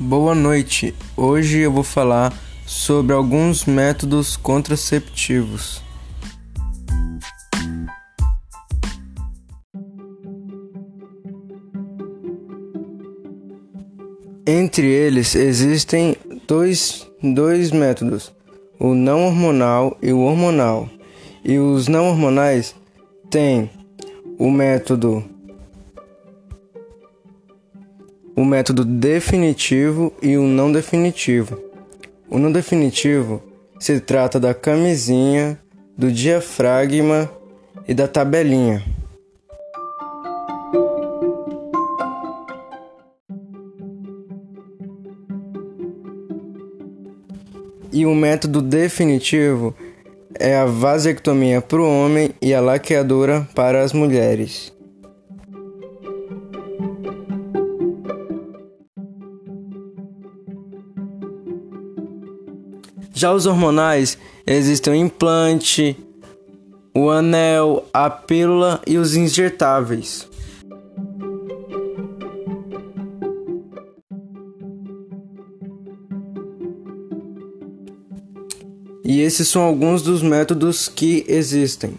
Boa noite. Hoje eu vou falar sobre alguns métodos contraceptivos. Entre eles existem dois, dois métodos, o não hormonal e o hormonal. E os não hormonais têm o método o método definitivo e o não definitivo. O não definitivo se trata da camisinha, do diafragma e da tabelinha. E o método definitivo é a vasectomia para o homem e a laqueadura para as mulheres. Já os hormonais, existem o implante, o anel, a pílula e os injetáveis. E esses são alguns dos métodos que existem.